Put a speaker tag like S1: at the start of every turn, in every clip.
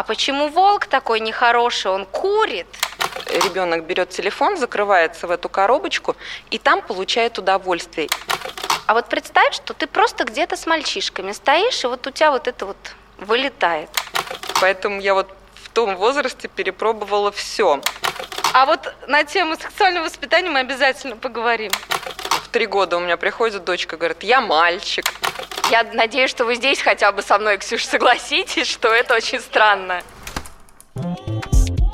S1: А почему волк такой нехороший? Он курит.
S2: Ребенок берет телефон, закрывается в эту коробочку и там получает удовольствие.
S1: А вот представь, что ты просто где-то с мальчишками стоишь, и вот у тебя вот это вот вылетает.
S2: Поэтому я вот в том возрасте перепробовала все.
S1: А вот на тему сексуального воспитания мы обязательно поговорим.
S2: В три года у меня приходит дочка, говорит, я мальчик.
S1: Я надеюсь, что вы здесь хотя бы со мной, Ксюша, согласитесь, что это очень странно.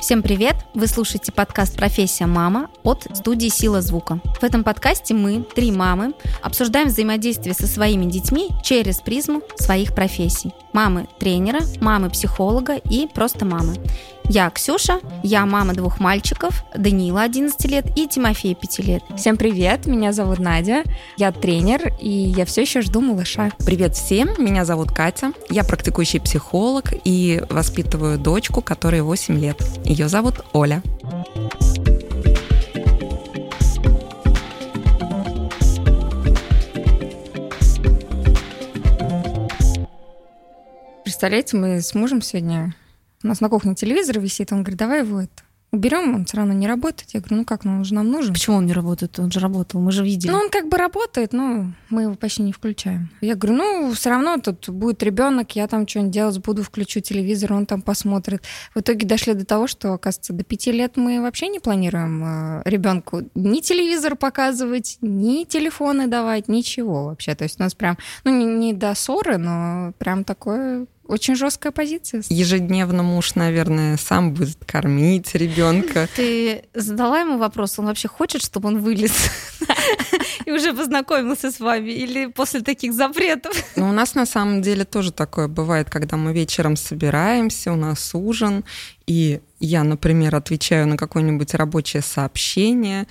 S3: Всем привет! Вы слушаете подкаст «Профессия мама» от студии «Сила звука». В этом подкасте мы, три мамы, обсуждаем взаимодействие со своими детьми через призму своих профессий. Мамы тренера, мамы психолога и просто мамы. Я Ксюша, я мама двух мальчиков, Данила 11 лет и Тимофей 5 лет.
S4: Всем привет, меня зовут Надя, я тренер и я все еще жду малыша.
S5: Привет всем, меня зовут Катя, я практикующий психолог и воспитываю дочку, которой 8 лет. Ее зовут Оля.
S4: Представляете, мы с мужем сегодня у нас на кухне телевизор висит, он говорит, давай его это уберем, он все равно не работает. Я говорю, ну как, ну он же нам нужен.
S3: Почему он не работает? Он же работал, мы же видели.
S4: Ну, он как бы работает, но мы его почти не включаем. Я говорю, ну, все равно тут будет ребенок, я там что-нибудь делать буду, включу телевизор, он там посмотрит. В итоге дошли до того, что, оказывается, до пяти лет мы вообще не планируем э, ребенку ни телевизор показывать, ни телефоны давать, ничего вообще. То есть у нас прям, ну, не, не до ссоры, но прям такое очень жесткая позиция.
S5: Ежедневно муж, наверное, сам будет кормить ребенка.
S3: Ты задала ему вопрос, он вообще хочет, чтобы он вылез и уже познакомился с вами? Или после таких запретов?
S5: Ну, у нас на самом деле тоже такое бывает, когда мы вечером собираемся, у нас ужин, и я, например, отвечаю на какое-нибудь рабочее сообщение,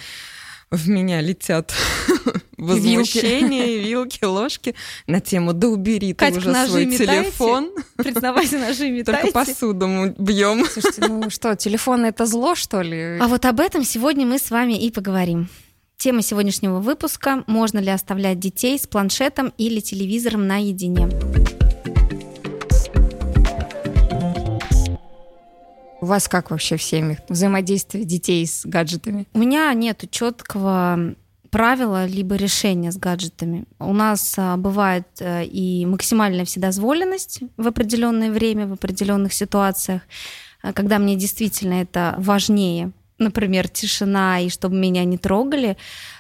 S5: в меня летят возмущения, вилки, ложки на тему «Да убери ты уже свой телефон».
S3: Признавайся, ножи метайте.
S5: Только посуду мы бьем.
S4: Слушайте, ну что, телефон — это зло, что ли?
S3: А вот об этом сегодня мы с вами и поговорим. Тема сегодняшнего выпуска – можно ли оставлять детей с планшетом или телевизором наедине?
S4: У вас как вообще в семьях взаимодействие детей с гаджетами?
S3: У меня нет четкого правила либо решения с гаджетами. У нас а, бывает а, и максимальная вседозволенность в определенное время, в определенных ситуациях, а, когда мне действительно это важнее. Например, тишина и чтобы меня не трогали.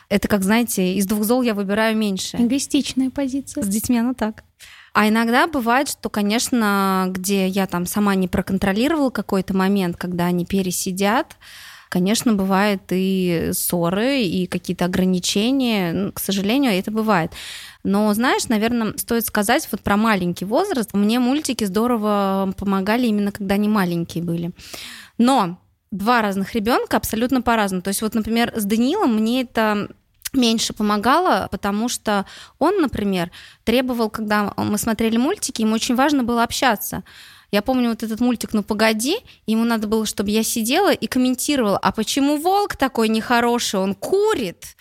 S3: Это, как знаете, из двух зол я выбираю меньше.
S4: Эгоистичная позиция.
S3: С детьми оно так. А иногда бывает, что, конечно, где я там сама не проконтролировала какой-то момент, когда они пересидят, конечно, бывает и ссоры, и какие-то ограничения. Ну, к сожалению, это бывает. Но, знаешь, наверное, стоит сказать вот про маленький возраст. Мне мультики здорово помогали именно когда они маленькие были. Но два разных ребенка абсолютно по-разному. То есть вот, например, с Данилом мне это меньше помогало, потому что он, например, требовал, когда мы смотрели мультики, ему очень важно было общаться. Я помню вот этот мультик «Ну погоди», ему надо было, чтобы я сидела и комментировала, а почему волк такой нехороший, он курит,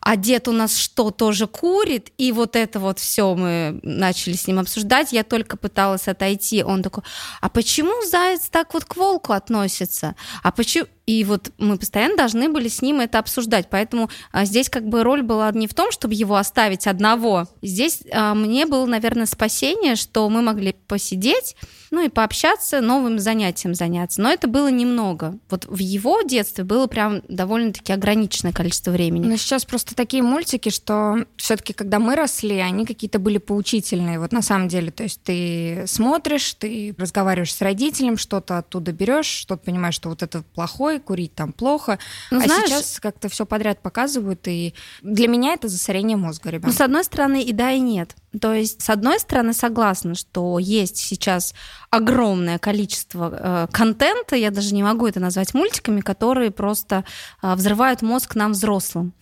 S3: а дед у нас что, тоже курит? И вот это вот все мы начали с ним обсуждать, я только пыталась отойти, он такой, а почему заяц так вот к волку относится? А почему... И вот мы постоянно должны были с ним это обсуждать. Поэтому а, здесь как бы роль была не в том, чтобы его оставить одного. Здесь а, мне было, наверное, спасение, что мы могли посидеть, ну и пообщаться, новым занятием заняться. Но это было немного. Вот в его детстве было прям довольно-таки ограниченное количество времени.
S4: Но сейчас просто такие мультики, что все-таки, когда мы росли, они какие-то были поучительные. Вот на самом деле, то есть ты смотришь, ты разговариваешь с родителем, что-то оттуда берешь, что-то понимаешь, что вот это плохой, курить там плохо. Ну, а знаешь, сейчас как-то все подряд показывают, и для меня это засорение мозга, ребят.
S3: Ну, с одной стороны, и да, и нет. То есть, с одной стороны, согласна, что есть сейчас огромное количество э, контента, я даже не могу это назвать мультиками, которые просто э, взрывают мозг нам взрослым.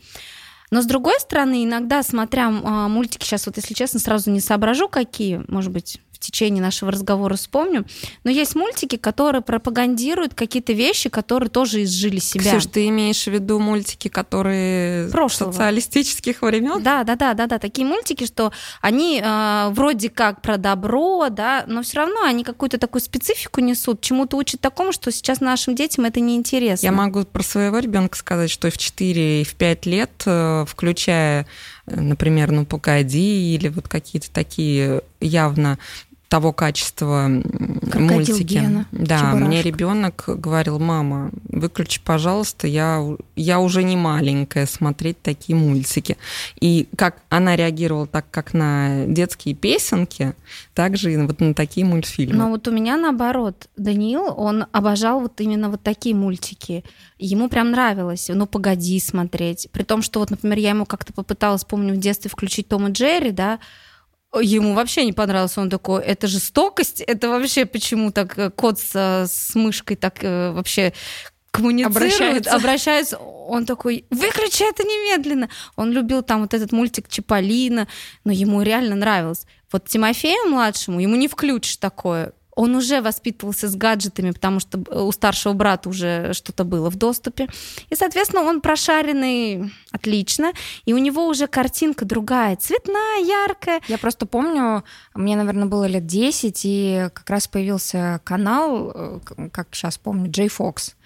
S3: Но с другой стороны, иногда, смотря э, мультики, сейчас вот, если честно, сразу не соображу, какие, может быть, в течение нашего разговора вспомню. Но есть мультики, которые пропагандируют какие-то вещи, которые тоже изжили себя.
S5: Ксюш, ты имеешь в виду мультики, которые
S3: Прошлого.
S5: социалистических времен?
S3: Да, да, да, да, да. Такие мультики, что они э, вроде как про добро, да, но все равно они какую-то такую специфику несут, чему-то учат такому, что сейчас нашим детям это неинтересно.
S5: Я могу про своего ребенка сказать, что в 4, и в 5 лет, э, включая, э, например, ну, погоди, или вот какие-то такие явно того качества
S4: Крокодил
S5: мультики.
S4: Гена,
S5: да,
S4: Чебурашка.
S5: мне ребенок говорил, мама, выключи, пожалуйста, я, я уже не маленькая смотреть такие мультики. И как она реагировала так, как на детские песенки, так же и вот на такие мультфильмы.
S3: Но вот у меня наоборот, Даниил, он обожал вот именно вот такие мультики. Ему прям нравилось, ну погоди смотреть. При том, что вот, например, я ему как-то попыталась, помню, в детстве включить Том и Джерри, да, Ему вообще не понравилось, он такой, это жестокость, это вообще почему так э, кот с, с мышкой так э, вообще коммуницирует,
S4: Обращается.
S3: обращается. Он такой, выключи это немедленно. Он любил там вот этот мультик Чиполлино, но ему реально нравилось. Вот Тимофею младшему, ему не включишь такое. Он уже воспитывался с гаджетами, потому что у старшего брата уже что-то было в доступе. И, соответственно, он прошаренный отлично, и у него уже картинка другая, цветная, яркая.
S4: Я просто помню, мне, наверное, было лет 10, и как раз появился канал, э, как сейчас помню, Джей Фокс.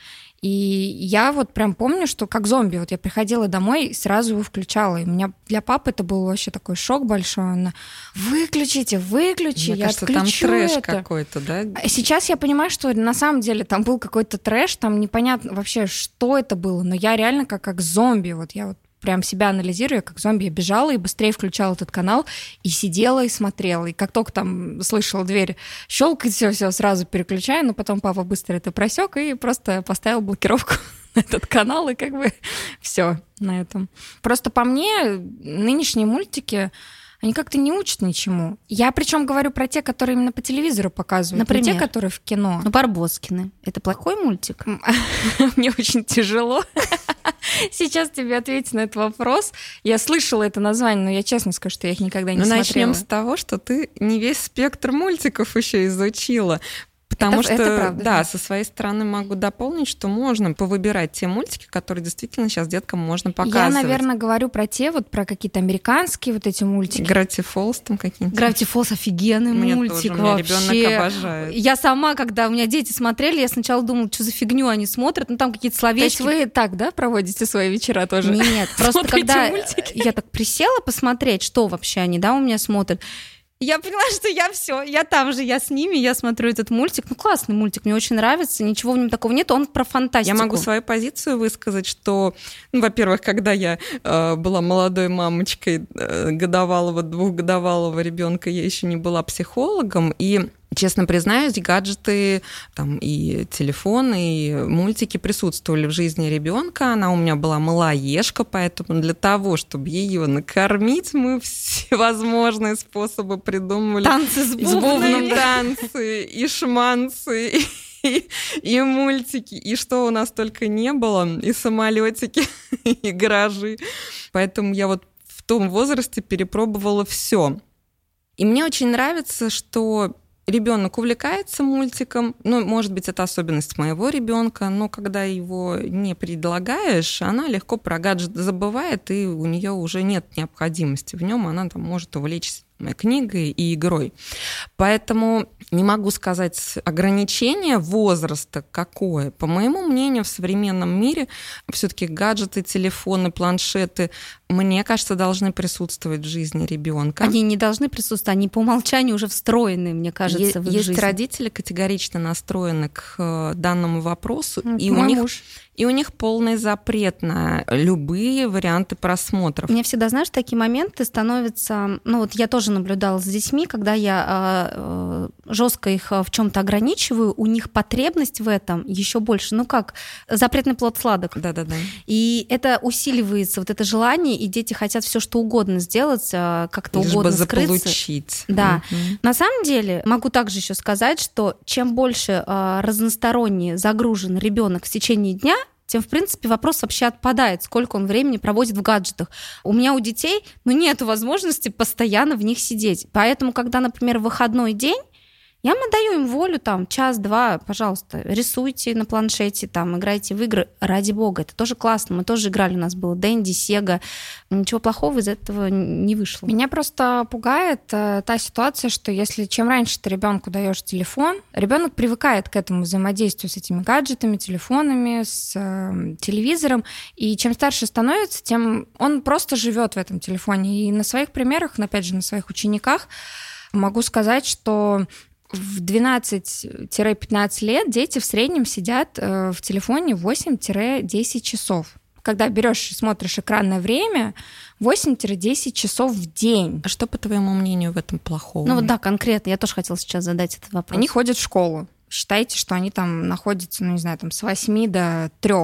S4: И я вот прям помню, что как зомби, вот я приходила домой и сразу его включала. И у меня для папы это был вообще такой шок большой. Он, выключите, выключи,
S5: Мне
S4: я
S5: кажется, там трэш
S4: это».
S5: какой-то, да?
S4: А Сейчас я понимаю, что на самом деле там был какой-то трэш, там непонятно вообще, что это было, но я реально как, как зомби, вот я вот прям себя анализирую, я как зомби я бежала и быстрее включала этот канал и сидела и смотрела. И как только там слышала дверь щелкать, все, все, сразу переключаю, но потом папа быстро это просек и просто поставил блокировку на этот канал, и как бы все на этом. Просто по мне нынешние мультики, они как-то не учат ничему. Я причем говорю про те, которые именно по телевизору показывают, не те,
S3: Например?
S4: которые в кино.
S3: Ну, Барбоскины. Это плохой мультик?
S4: Мне очень тяжело сейчас тебе ответить на этот вопрос. Я слышала это название, но я честно скажу, что я их никогда не
S5: Ну,
S4: смотрела.
S5: начнем с того, что ты не весь спектр мультиков еще изучила. Потому
S4: Это-
S5: что,
S4: это правда,
S5: да,
S4: да.
S5: со своей стороны могу дополнить, что можно повыбирать те мультики, которые действительно сейчас деткам можно
S4: Я,
S5: показывать.
S4: наверное, говорю про те, вот про какие-то американские вот эти мультики.
S5: Гравити Фолз там какие-нибудь.
S3: Гравити Фолз офигенный
S5: Мне
S3: мультик
S5: тоже,
S3: вообще.
S5: ребенок обожает.
S3: Я сама, когда у меня дети смотрели, я сначала думала, что за фигню они смотрят, ну там какие-то
S4: То есть
S3: словечки.
S4: вы так, да, проводите свои вечера тоже?
S3: Нет, просто когда
S4: мультики?
S3: я так присела посмотреть, что вообще они, да, у меня смотрят, я поняла, что я все, я там же, я с ними, я смотрю этот мультик. Ну, классный мультик, мне очень нравится, ничего в нем такого нет, он про фантастику.
S5: Я могу свою позицию высказать, что, ну, во-первых, когда я э, была молодой мамочкой э, годовалого, двухгодовалого ребенка, я еще не была психологом, и Честно признаюсь, гаджеты, там и телефоны, и мультики присутствовали в жизни ребенка. Она у меня была малоежка, поэтому для того, чтобы ее накормить, мы всевозможные способы придумывали.
S3: Танцы с бубном,
S5: танцы, и шманцы, и, и мультики, и что у нас только не было, и самолетики, и гаражи. Поэтому я вот в том возрасте перепробовала все. И мне очень нравится, что ребенок увлекается мультиком, ну, может быть, это особенность моего ребенка, но когда его не предлагаешь, она легко про гаджет забывает, и у нее уже нет необходимости в нем, она там может увлечься книгой и игрой. Поэтому не могу сказать ограничение возраста какое. По моему мнению, в современном мире все-таки гаджеты, телефоны, планшеты, мне кажется, должны присутствовать в жизни ребенка.
S3: Они не должны присутствовать, они по умолчанию уже встроены, мне кажется, в их
S5: Есть
S3: жизнь.
S5: родители категорично настроены к э, данному вопросу,
S4: Ну,
S5: и у, них,
S4: муж.
S5: и у них полный запрет на любые варианты просмотров.
S3: Мне всегда, знаешь, такие моменты становятся... Ну вот я тоже наблюдала с детьми, когда я жестко их а, в чем-то ограничиваю, у них потребность в этом еще больше. Ну как, запретный плод сладок.
S5: Да-да-да.
S3: И это усиливается, вот это желание, и дети хотят все что угодно сделать, а, как-то
S5: Лишь
S3: угодно
S5: бы
S3: скрыться.
S5: заполучить.
S3: Да.
S5: Мгм.
S3: На самом деле, могу также еще сказать, что чем больше а, разносторонне загружен ребенок в течение дня, тем, в принципе, вопрос вообще отпадает, сколько он времени проводит в гаджетах. У меня у детей, ну, нет возможности постоянно в них сидеть. Поэтому, когда, например, выходной день, я им отдаю им волю, там, час-два, пожалуйста, рисуйте на планшете, там, играйте в игры, ради бога, это тоже классно, мы тоже играли, у нас было Дэнди, Сега, ничего плохого из этого не вышло.
S4: Меня просто пугает э, та ситуация, что если чем раньше ты ребенку даешь телефон, ребенок привыкает к этому взаимодействию с этими гаджетами, телефонами, с э, телевизором, и чем старше становится, тем он просто живет в этом телефоне. И на своих примерах, опять же, на своих учениках могу сказать, что в 12-15 лет дети в среднем сидят э, в телефоне 8-10 часов. Когда берешь и смотришь экранное время, 8-10 часов в день.
S5: А что, по твоему мнению, в этом плохого?
S3: Ну вот да, конкретно. Я тоже хотела сейчас задать этот вопрос.
S4: Они ходят в школу. Считайте, что они там находятся, ну, не знаю, там с 8 до 3.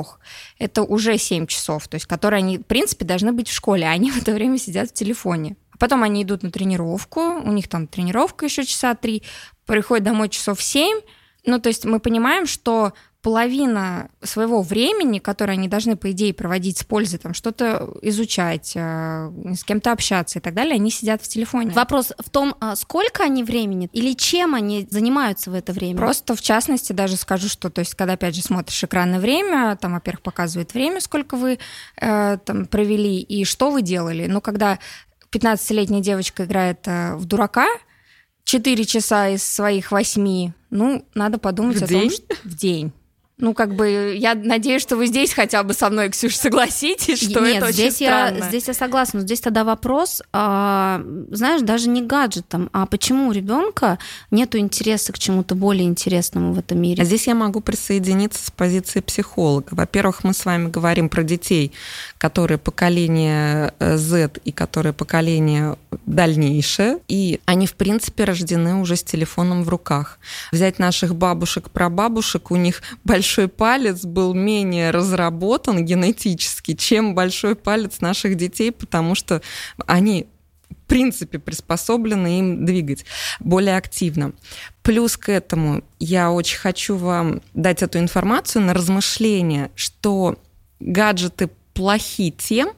S4: Это уже 7 часов, то есть которые они, в принципе, должны быть в школе, а они в это время сидят в телефоне. Потом они идут на тренировку, у них там тренировка еще часа три, приходят домой часов семь. Ну, то есть мы понимаем, что половина своего времени, которое они должны, по идее, проводить с пользой, там что-то изучать, э, с кем-то общаться и так далее, они сидят в телефоне.
S3: Вопрос в том, а сколько они времени или чем они занимаются в это время?
S4: Просто, в частности, даже скажу, что, то есть, когда, опять же, смотришь экранное время, там, во-первых, показывает время, сколько вы э, там провели и что вы делали. Но когда 15-летняя девочка играет э, в дурака, 4 часа из своих 8, ну, надо подумать
S5: в
S4: о
S5: день?
S4: том, что в день. Ну, как бы, я надеюсь, что вы здесь хотя бы со мной, Ксюша, согласитесь, что
S3: Нет,
S4: это
S3: здесь
S4: очень
S3: я,
S4: странно.
S3: здесь я согласна. Но здесь тогда вопрос, а, знаешь, даже не гаджетом, а почему у ребенка нету интереса к чему-то более интересному в этом мире?
S5: А здесь я могу присоединиться с позиции психолога. Во-первых, мы с вами говорим про детей, которые поколение э, Z и которые поколение дальнейшее, и они, в принципе, рождены уже с телефоном в руках. Взять наших бабушек, прабабушек, у них большой палец был менее разработан генетически, чем большой палец наших детей, потому что они в принципе приспособлены им двигать более активно. Плюс к этому я очень хочу вам дать эту информацию на размышление, что гаджеты плохи тем,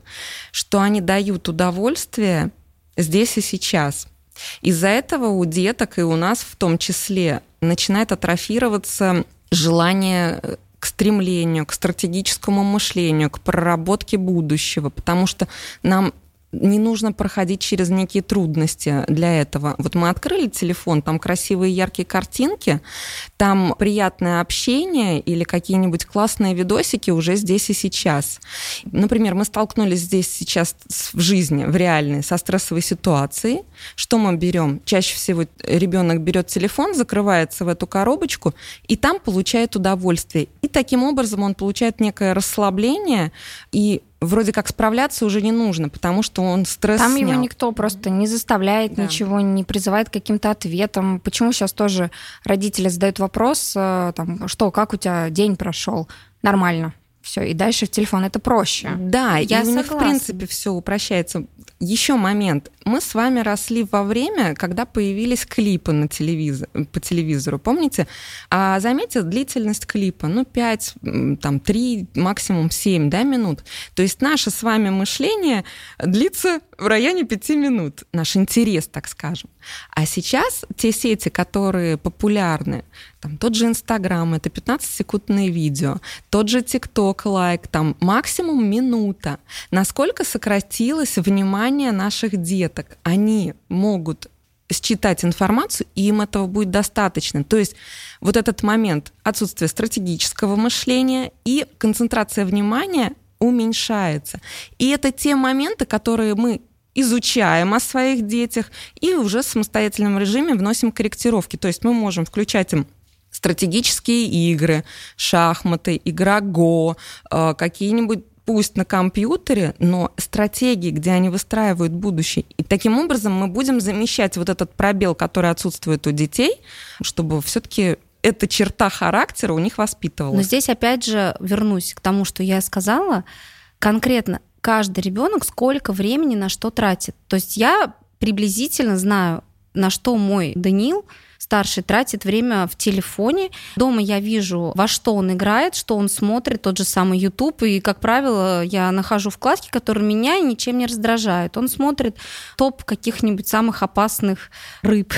S5: что они дают удовольствие здесь и сейчас. Из-за этого у деток и у нас в том числе начинает атрофироваться желание к стремлению, к стратегическому мышлению, к проработке будущего, потому что нам не нужно проходить через некие трудности для этого. Вот мы открыли телефон, там красивые яркие картинки, там приятное общение или какие-нибудь классные видосики уже здесь и сейчас. Например, мы столкнулись здесь сейчас в жизни, в реальной, со стрессовой ситуацией. Что мы берем? Чаще всего ребенок берет телефон, закрывается в эту коробочку и там получает удовольствие. И таким образом он получает некое расслабление и вроде как справляться уже не нужно, потому что он стресс
S4: Там
S5: снял.
S4: его никто просто не заставляет
S5: Да.
S4: ничего, не призывает к каким-то ответам. Почему сейчас тоже родители задают вопрос, э, там, что, как у тебя день прошел? Нормально. Все, и дальше в телефон это проще.
S5: Да,
S3: Я
S5: и у них, в принципе, все упрощается. Еще момент. Мы с вами росли во время, когда появились клипы на телевизор, по телевизору, помните? А заметьте, длительность клипа, ну, 5, м, там, 3, максимум 7, да, минут. То есть наше с вами мышление длится в районе 5 минут. Наш интерес, так скажем. А сейчас те сети, которые популярны, там тот же Инстаграм, это 15-секундные видео, тот же ТикТок, лайк, там максимум минута. Насколько сократилось внимание наших деток? Они могут считать информацию, и им этого будет достаточно. То есть вот этот момент отсутствия стратегического мышления и концентрация внимания уменьшается. И это те моменты, которые мы изучаем о своих детях и уже в самостоятельном режиме вносим корректировки. То есть мы можем включать им стратегические игры, шахматы, игра Го, э, какие-нибудь пусть на компьютере, но стратегии, где они выстраивают будущее. И таким образом мы будем замещать вот этот пробел, который отсутствует у детей, чтобы все-таки эта черта характера у них воспитывалась.
S3: Но здесь опять же вернусь к тому, что я сказала. Конкретно каждый ребенок сколько времени на что тратит. То есть я приблизительно знаю на что мой Данил старший тратит время в телефоне. Дома я вижу, во что он играет, что он смотрит, тот же самый YouTube. И, как правило, я нахожу вкладки, которые меня ничем не раздражают. Он смотрит топ каких-нибудь самых опасных рыб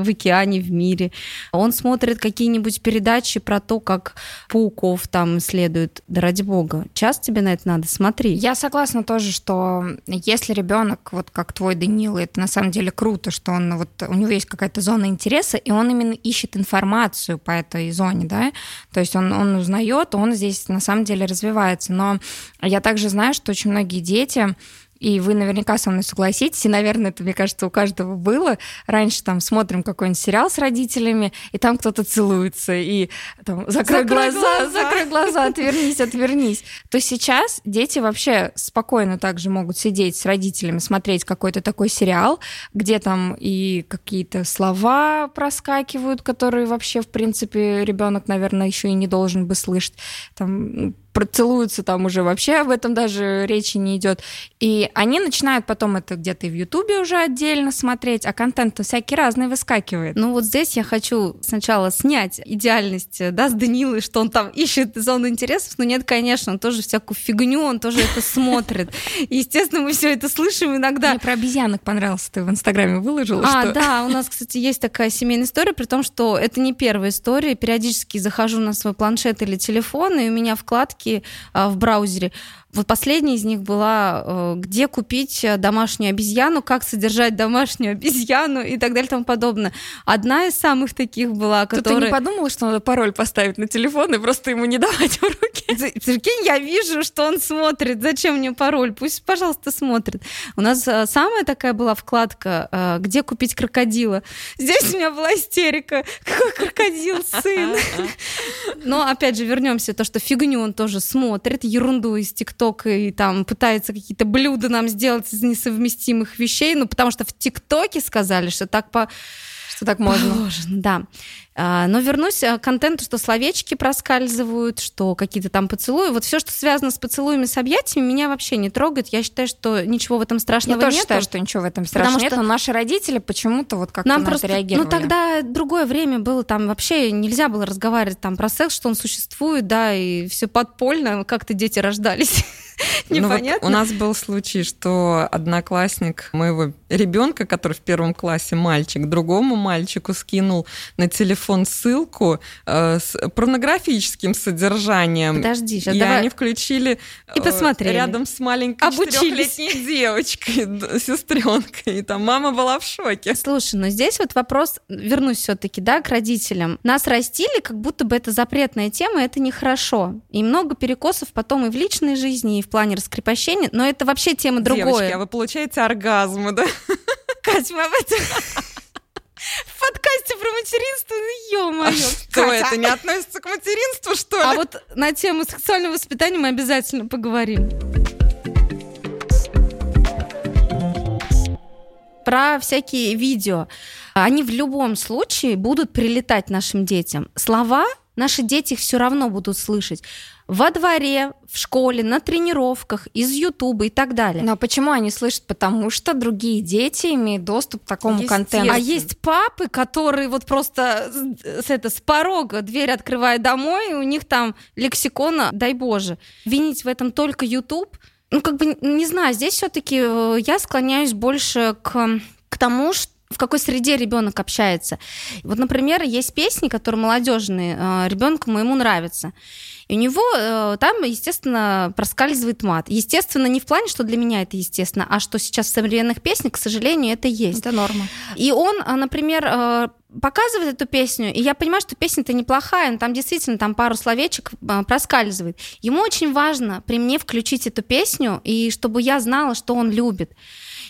S3: в океане, в мире. Он смотрит какие-нибудь передачи про то, как пауков там исследуют. Да ради бога, час тебе на это надо смотреть.
S4: Я согласна тоже, что если ребенок, вот как твой Данила, это на самом деле круто, что он вот у него есть какая-то зона интереса, и он именно ищет информацию по этой зоне, да, то есть он, он узнает, он здесь на самом деле развивается. Но я также знаю, что очень многие дети и вы наверняка со мной согласитесь, и, наверное, это, мне кажется, у каждого было. Раньше там смотрим какой-нибудь сериал с родителями, и там кто-то целуется, и там закрой, закрой глаза, глаза, закрой глаза, отвернись, отвернись. То сейчас дети вообще спокойно также могут сидеть с родителями, смотреть какой-то такой сериал, где там и какие-то слова проскакивают, которые вообще, в принципе, ребенок, наверное, еще и не должен бы слышать. Там процелуются там уже вообще об этом даже речи не идет. И они начинают потом это где-то и в Ютубе уже отдельно смотреть, а контент-то всякий разный выскакивает.
S3: Ну вот здесь я хочу сначала снять идеальность, да, с Данилы, что он там ищет зону интересов, но нет, конечно, он тоже всякую фигню, он тоже это смотрит. И, естественно, мы все это слышим иногда.
S4: Мне про обезьянок понравился, ты в Инстаграме выложила.
S3: А, что... да, у нас, кстати, есть такая семейная история, при том, что это не первая история. Периодически захожу на свой планшет или телефон, и у меня вкладки вкладки а, в браузере. Вот последняя из них была, э, где купить домашнюю обезьяну, как содержать домашнюю обезьяну и так далее и тому подобное. Одна из самых таких была, которая...
S4: Ты не подумала, что надо пароль поставить на телефон и просто ему не давать в руки?
S3: Прикинь, я вижу, что он смотрит. Зачем мне пароль? Пусть, пожалуйста, смотрит. У нас э, самая такая была вкладка, э, где купить крокодила. Здесь у меня была истерика. Какой крокодил, сын? Но, опять же, вернемся то, что фигню он тоже смотрит, ерунду из ТикТока ТикТок и там пытается какие-то блюда нам сделать из несовместимых вещей, ну, потому что в ТикТоке сказали, что так по...
S4: Что так можно.
S3: Положено, да. А, но вернусь э, к контенту, что словечки проскальзывают, что какие-то там поцелуи. Вот все, что связано с поцелуями, с объятиями, меня вообще не трогает. Я считаю, что ничего в этом страшного
S4: нет. Я тоже
S3: нету.
S4: считаю, что ничего в этом страшного нет, но наши родители почему-то вот как-то
S3: нам
S4: на
S3: просто,
S4: это реагировали.
S3: Ну тогда другое время было, там вообще нельзя было разговаривать там про секс, что он существует, да, и все подпольно, как-то дети рождались. Непонятно.
S5: Ну, вот у нас был случай, что одноклассник моего ребенка, который в первом классе мальчик, другому мальчику скинул на телефон ссылку э, с порнографическим содержанием.
S3: Подожди, сейчас
S5: и
S3: давай.
S5: они включили
S3: и
S5: э,
S3: посмотрели.
S5: рядом с маленькой четырехлетней девочкой, сестренкой. И там мама была в шоке.
S3: Слушай, но здесь вот вопрос, вернусь все-таки, да, к родителям. Нас растили, как будто бы это запретная тема, это нехорошо. И много перекосов потом и в личной жизни, и в плане раскрепощения, но это вообще тема другое.
S5: Девочки, а вы получаете оргазмы, да?
S3: Катя, мы об этом... В подкасте про материнство, ну ё-моё. А
S5: что, это не относится к материнству, что ли?
S3: А вот на тему сексуального воспитания мы обязательно поговорим. Про всякие видео. Они в любом случае будут прилетать нашим детям. Слова наши дети их все равно будут слышать во дворе, в школе, на тренировках, из Ютуба и так далее.
S4: Но почему они слышат? Потому что другие дети имеют доступ к такому контенту.
S3: А есть папы, которые вот просто с, это, с порога дверь открывая домой, и у них там лексикона, дай боже. Винить в этом только YouTube, ну как бы не знаю, здесь все-таки э, я склоняюсь больше к, к тому, что в какой среде ребенок общается. Вот, например, есть песни, которые молодежные, э, ребенку моему нравятся. И у него э, там, естественно, проскальзывает мат. Естественно, не в плане, что для меня это естественно, а что сейчас в современных песнях, к сожалению, это есть.
S4: Это норма.
S3: И он, э, например, э, показывает эту песню, и я понимаю, что песня-то неплохая, но там действительно там пару словечек проскальзывает. Ему очень важно при мне включить эту песню, и чтобы я знала, что он любит.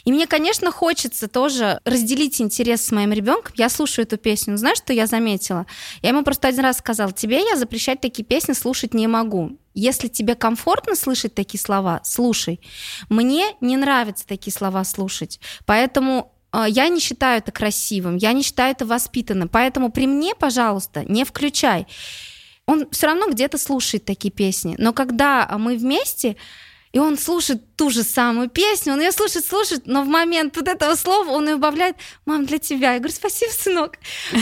S3: И мне, конечно, хочется тоже разделить интерес с моим ребенком. Я слушаю эту песню. Знаешь, что я заметила? Я ему просто один раз сказала, тебе я запрещать такие песни слушать не могу. Если тебе комфортно слышать такие слова, слушай. Мне не нравятся такие слова слушать. Поэтому э, я не считаю это красивым, я не считаю это воспитанным. Поэтому при мне, пожалуйста, не включай. Он все равно где-то слушает такие песни. Но когда мы вместе, и он слушает ту же самую песню, он ее слушает, слушает, но в момент вот этого слова он ее убавляет, мам, для тебя. Я говорю, спасибо, сынок.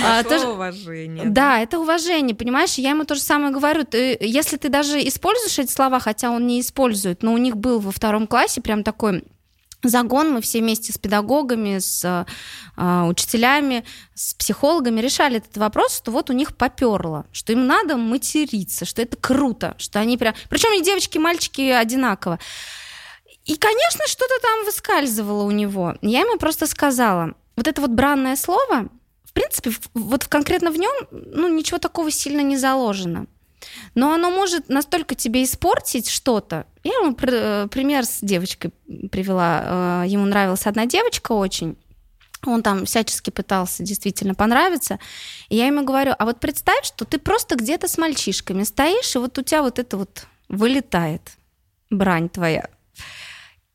S5: А, тоже... уважение.
S3: Да, да, это уважение, понимаешь? Я ему то же самое говорю. Ты, если ты даже используешь эти слова, хотя он не использует, но у них был во втором классе прям такой загон, мы все вместе с педагогами, с э, учителями, с психологами решали этот вопрос, что вот у них поперло, что им надо материться, что это круто, что они прям... Причем и девочки, и мальчики одинаково. И, конечно, что-то там выскальзывало у него. Я ему просто сказала, вот это вот бранное слово, в принципе, вот конкретно в нем, ну, ничего такого сильно не заложено. Но оно может настолько тебе испортить что-то. Я ему э, пример с девочкой привела. Э, ему нравилась одна девочка очень. Он там всячески пытался действительно понравиться. И я ему говорю, а вот представь, что ты просто где-то с мальчишками стоишь, и вот у тебя вот это вот вылетает, брань твоя.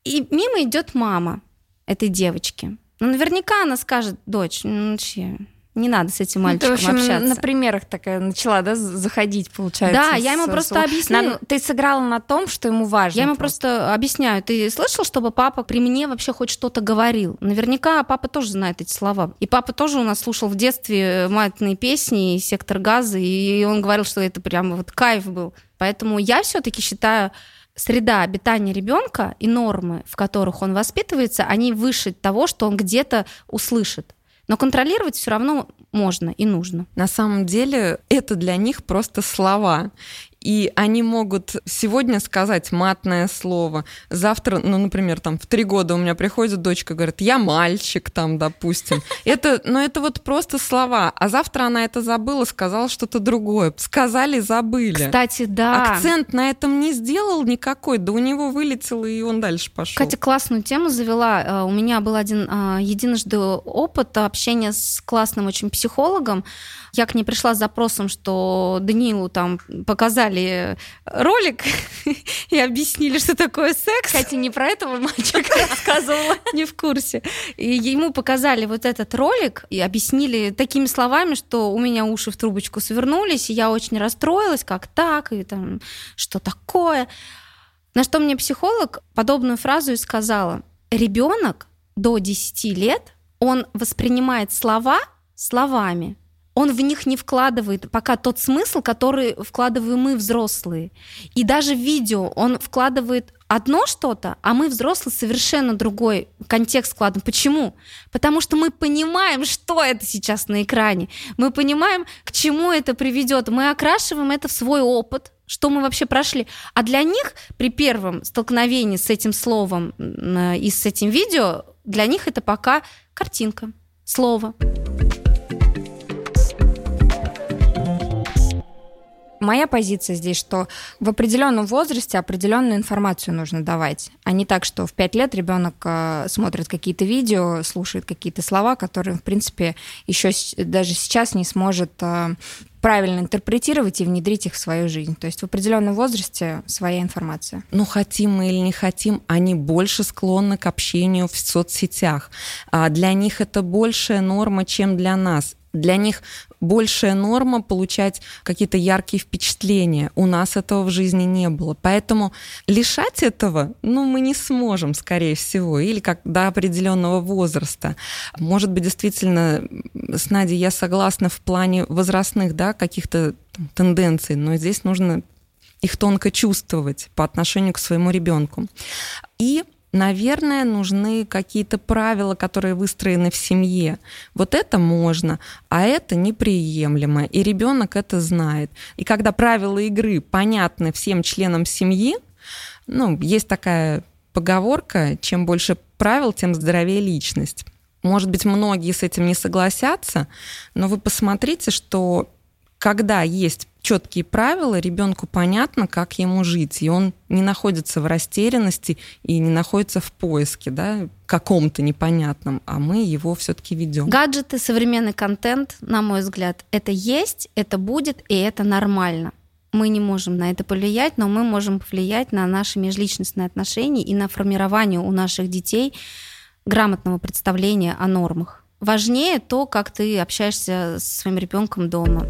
S3: И мимо идет мама этой девочки. Ну, наверняка она скажет, дочь, ну, вообще, не надо с этим мальчиком ну, ты, в общем, общаться.
S4: На примерах такая начала, да, заходить, получается.
S3: Да, я ему просто объясняю.
S4: Ты сыграла на том, что ему важно.
S3: Я ему просто. просто объясняю. Ты слышал, чтобы папа при мне вообще хоть что-то говорил? Наверняка папа тоже знает эти слова. И папа тоже у нас слушал в детстве матные песни, сектор газа, и он говорил, что это прям вот кайф был. Поэтому я все-таки считаю, среда обитания ребенка и нормы, в которых он воспитывается, они выше того, что он где-то услышит. Но контролировать все равно можно и нужно.
S5: На самом деле это для них просто слова и они могут сегодня сказать матное слово, завтра, ну, например, там в три года у меня приходит дочка, говорит, я мальчик, там, допустим. Это, ну, это вот просто слова, а завтра она это забыла, сказала что-то другое, сказали, забыли.
S3: Кстати, да.
S5: Акцент на этом не сделал никакой, да у него вылетело, и он дальше пошел.
S3: Катя классную тему завела. Э, у меня был один э, единожды опыт общения с классным очень психологом, я к ней пришла с запросом, что Даниилу там показали ролик и объяснили, что такое секс.
S4: Хотя не про этого мальчика рассказывала.
S3: Не в курсе. И ему показали вот этот ролик и объяснили такими словами, что у меня уши в трубочку свернулись, и я очень расстроилась, как так, и там, что такое. На что мне психолог подобную фразу и сказала. Ребенок до 10 лет, он воспринимает слова словами, он в них не вкладывает пока тот смысл, который вкладываем мы, взрослые. И даже в видео он вкладывает одно что-то, а мы, взрослые, совершенно другой контекст вкладываем. Почему? Потому что мы понимаем, что это сейчас на экране. Мы понимаем, к чему это приведет. Мы окрашиваем это в свой опыт, что мы вообще прошли. А для них при первом столкновении с этим словом и с этим видео, для них это пока картинка, слово.
S4: Моя позиция здесь, что в определенном возрасте определенную информацию нужно давать, а не так, что в пять лет ребенок э, смотрит какие-то видео, слушает какие-то слова, которые, в принципе, еще даже сейчас не сможет э, правильно интерпретировать и внедрить их в свою жизнь. То есть в определенном возрасте своя информация.
S5: Ну, хотим мы или не хотим, они больше склонны к общению в соцсетях. А для них это большая норма, чем для нас для них большая норма получать какие-то яркие впечатления. У нас этого в жизни не было. Поэтому лишать этого, ну, мы не сможем, скорее всего, или как до определенного возраста. Может быть, действительно, с Надей я согласна в плане возрастных, да, каких-то тенденций, но здесь нужно их тонко чувствовать по отношению к своему ребенку. И наверное, нужны какие-то правила, которые выстроены в семье. Вот это можно, а это неприемлемо. И ребенок это знает. И когда правила игры понятны всем членам семьи, ну, есть такая поговорка, чем больше правил, тем здоровее личность. Может быть, многие с этим не согласятся, но вы посмотрите, что когда есть четкие правила, ребенку понятно, как ему жить, и он не находится в растерянности и не находится в поиске, да, каком-то непонятном, а мы его все-таки ведем.
S3: Гаджеты, современный контент, на мой взгляд, это есть, это будет, и это нормально. Мы не можем на это повлиять, но мы можем повлиять на наши межличностные отношения и на формирование у наших детей грамотного представления о нормах. Важнее то, как ты общаешься со своим ребенком дома.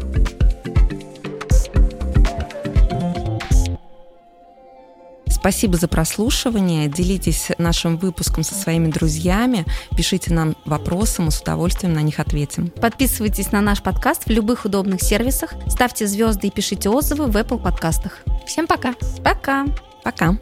S5: Спасибо за прослушивание. Делитесь нашим выпуском со своими друзьями. Пишите нам вопросы, мы с удовольствием на них ответим.
S3: Подписывайтесь на наш подкаст в любых удобных сервисах, ставьте звезды и пишите отзывы в Apple подкастах.
S4: Всем пока.
S3: Пока.
S5: Пока.